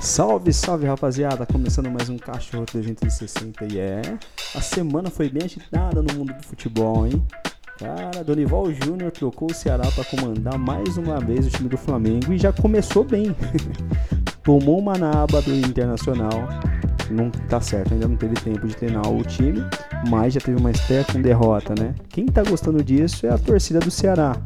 Salve, salve rapaziada! Começando mais um Cachorro 360 e é. A semana foi bem agitada no mundo do futebol, hein? Cara, Donival Júnior trocou o Ceará para comandar mais uma vez o time do Flamengo e já começou bem. Tomou uma naba do Internacional. Não tá certo, ainda não teve tempo de treinar o time, mas já teve uma estreia com derrota, né? Quem tá gostando disso é a torcida do Ceará,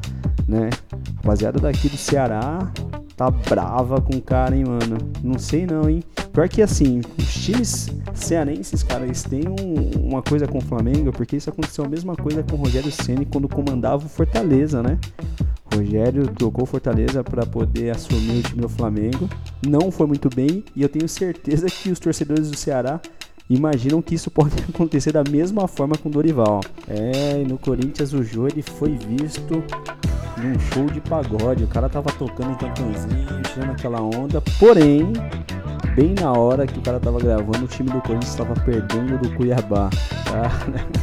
né? Rapaziada daqui do Ceará tá brava com o cara, hein, mano? Não sei não, hein? Pior que assim, os times cearenses, cara, eles têm um, uma coisa com o Flamengo, porque isso aconteceu a mesma coisa com o Rogério Ceni quando comandava o Fortaleza, né? Rogério trocou Fortaleza para poder assumir o time do Flamengo. Não foi muito bem e eu tenho certeza que os torcedores do Ceará imaginam que isso pode acontecer da mesma forma com o Dorival. É, no Corinthians o Jô ele foi visto num show de pagode. O cara tava tocando um cantãozinho, tirando aquela onda. Porém, bem na hora que o cara tava gravando, o time do Corinthians estava perdendo do Cuiabá. Tá?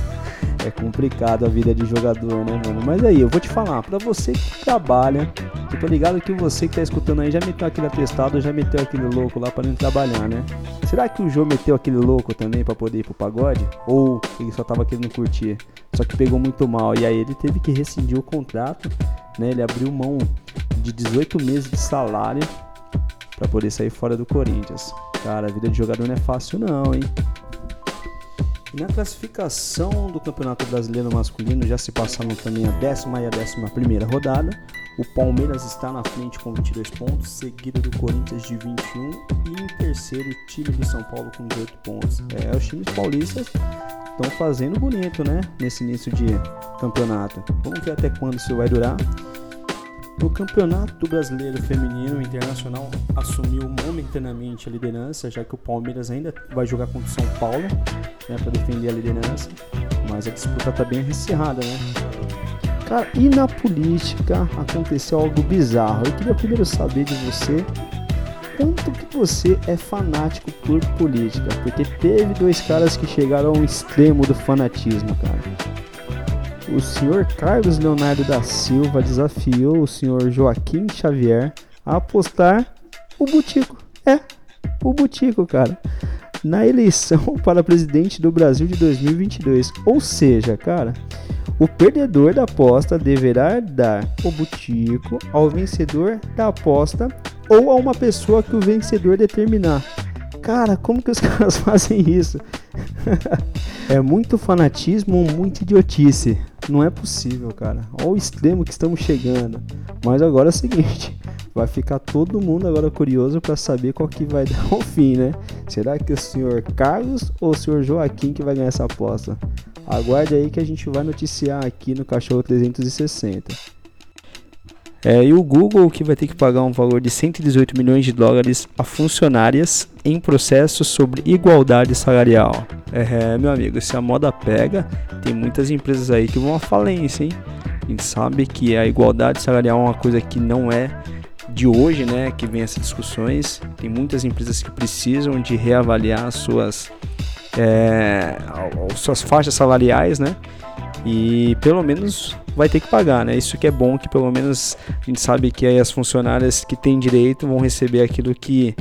É complicado a vida de jogador, né, mano? Mas aí, eu vou te falar, pra você que trabalha, eu tô ligado que você que tá escutando aí já meteu aquele atestado, já meteu aquele louco lá para não trabalhar, né? Será que o João meteu aquele louco também para poder ir pro pagode? Ou ele só tava querendo curtir? Só que pegou muito mal e aí ele teve que rescindir o contrato, né? Ele abriu mão de 18 meses de salário para poder sair fora do Corinthians. Cara, a vida de jogador não é fácil não, hein? E na classificação do Campeonato Brasileiro Masculino já se passaram também a décima e a décima primeira rodada. O Palmeiras está na frente com 22 pontos, seguido do Corinthians de 21 e em terceiro o time do São Paulo com 18 pontos. É, os times paulistas estão fazendo bonito, né? Nesse início de campeonato. Vamos ver até quando isso vai durar. No Campeonato Brasileiro Feminino, o Internacional assumiu momentaneamente a liderança, já que o Palmeiras ainda vai jogar contra o São Paulo né, para defender a liderança. Mas a disputa está bem acirrada, né? Cara, e na política aconteceu algo bizarro. Eu queria primeiro saber de você quanto que você é fanático por política, porque teve dois caras que chegaram ao extremo do fanatismo, cara. O senhor Carlos Leonardo da Silva desafiou o senhor Joaquim Xavier a apostar o Butico. É, o Butico, cara. Na eleição para presidente do Brasil de 2022. Ou seja, cara, o perdedor da aposta deverá dar o butico ao vencedor da aposta ou a uma pessoa que o vencedor determinar. Cara, como que os caras fazem isso? é muito fanatismo, muita idiotice. Não é possível, cara. Olha o extremo que estamos chegando. Mas agora é o seguinte, vai ficar todo mundo agora curioso para saber qual que vai dar o fim, né? Será que o senhor Carlos ou o senhor Joaquim que vai ganhar essa aposta? Aguarde aí que a gente vai noticiar aqui no Cachorro 360. É, e o Google que vai ter que pagar um valor de 118 milhões de dólares a funcionárias em processo sobre igualdade salarial. É, meu amigo, se a moda pega, tem muitas empresas aí que vão à falência, hein? A gente sabe que a igualdade salarial é uma coisa que não é de hoje, né, que vem essas discussões. Tem muitas empresas que precisam de reavaliar suas é, suas faixas salariais, né? E pelo menos vai ter que pagar, né? Isso que é bom, que pelo menos a gente sabe que aí as funcionárias que têm direito vão receber aquilo que,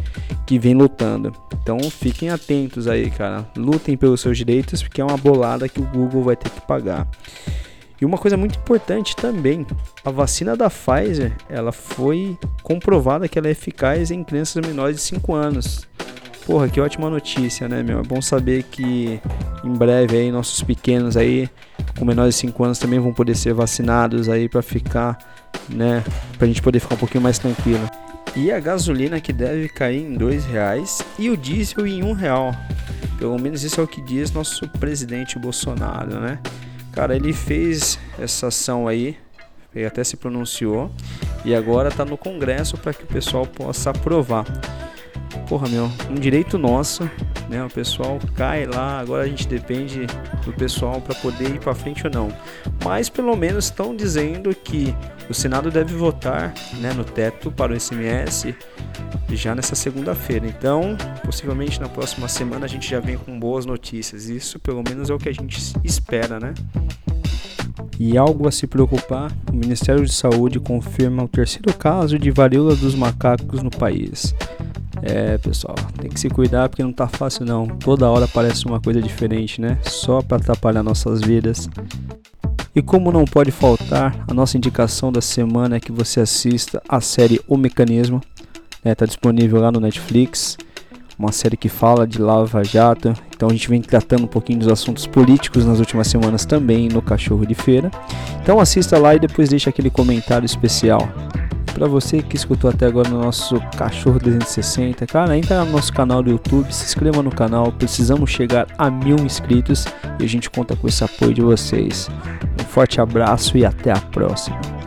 que vem lutando. Então fiquem atentos aí, cara. Lutem pelos seus direitos, porque é uma bolada que o Google vai ter que pagar. E uma coisa muito importante também, a vacina da Pfizer, ela foi comprovada que ela é eficaz em crianças menores de 5 anos. Porra, que ótima notícia, né, meu? É bom saber que em breve aí nossos pequenos aí com menores de 5 anos também vão poder ser vacinados aí para ficar, né, pra gente poder ficar um pouquinho mais tranquilo. E a gasolina que deve cair em dois reais e o diesel em um real. Pelo menos isso é o que diz nosso presidente Bolsonaro, né? Cara, ele fez essa ação aí, ele até se pronunciou e agora está no Congresso para que o pessoal possa aprovar porra, meu, um direito nosso, né? O pessoal cai lá, agora a gente depende do pessoal para poder ir para frente ou não. Mas pelo menos estão dizendo que o Senado deve votar, né, no teto para o SMS já nessa segunda-feira. Então, possivelmente na próxima semana a gente já vem com boas notícias. Isso pelo menos é o que a gente espera, né? E algo a se preocupar, o Ministério de Saúde confirma o terceiro caso de varíola dos macacos no país. É, pessoal, tem que se cuidar porque não tá fácil não. Toda hora aparece uma coisa diferente, né? Só para atrapalhar nossas vidas. E como não pode faltar, a nossa indicação da semana é que você assista a série O Mecanismo. Está né? Disponível lá no Netflix. Uma série que fala de Lava Jato. Então a gente vem tratando um pouquinho dos assuntos políticos nas últimas semanas também no Cachorro de Feira. Então assista lá e depois deixa aquele comentário especial. Para você que escutou até agora no nosso Cachorro 360, cara, entra no nosso canal do YouTube, se inscreva no canal. Precisamos chegar a mil inscritos e a gente conta com esse apoio de vocês. Um forte abraço e até a próxima.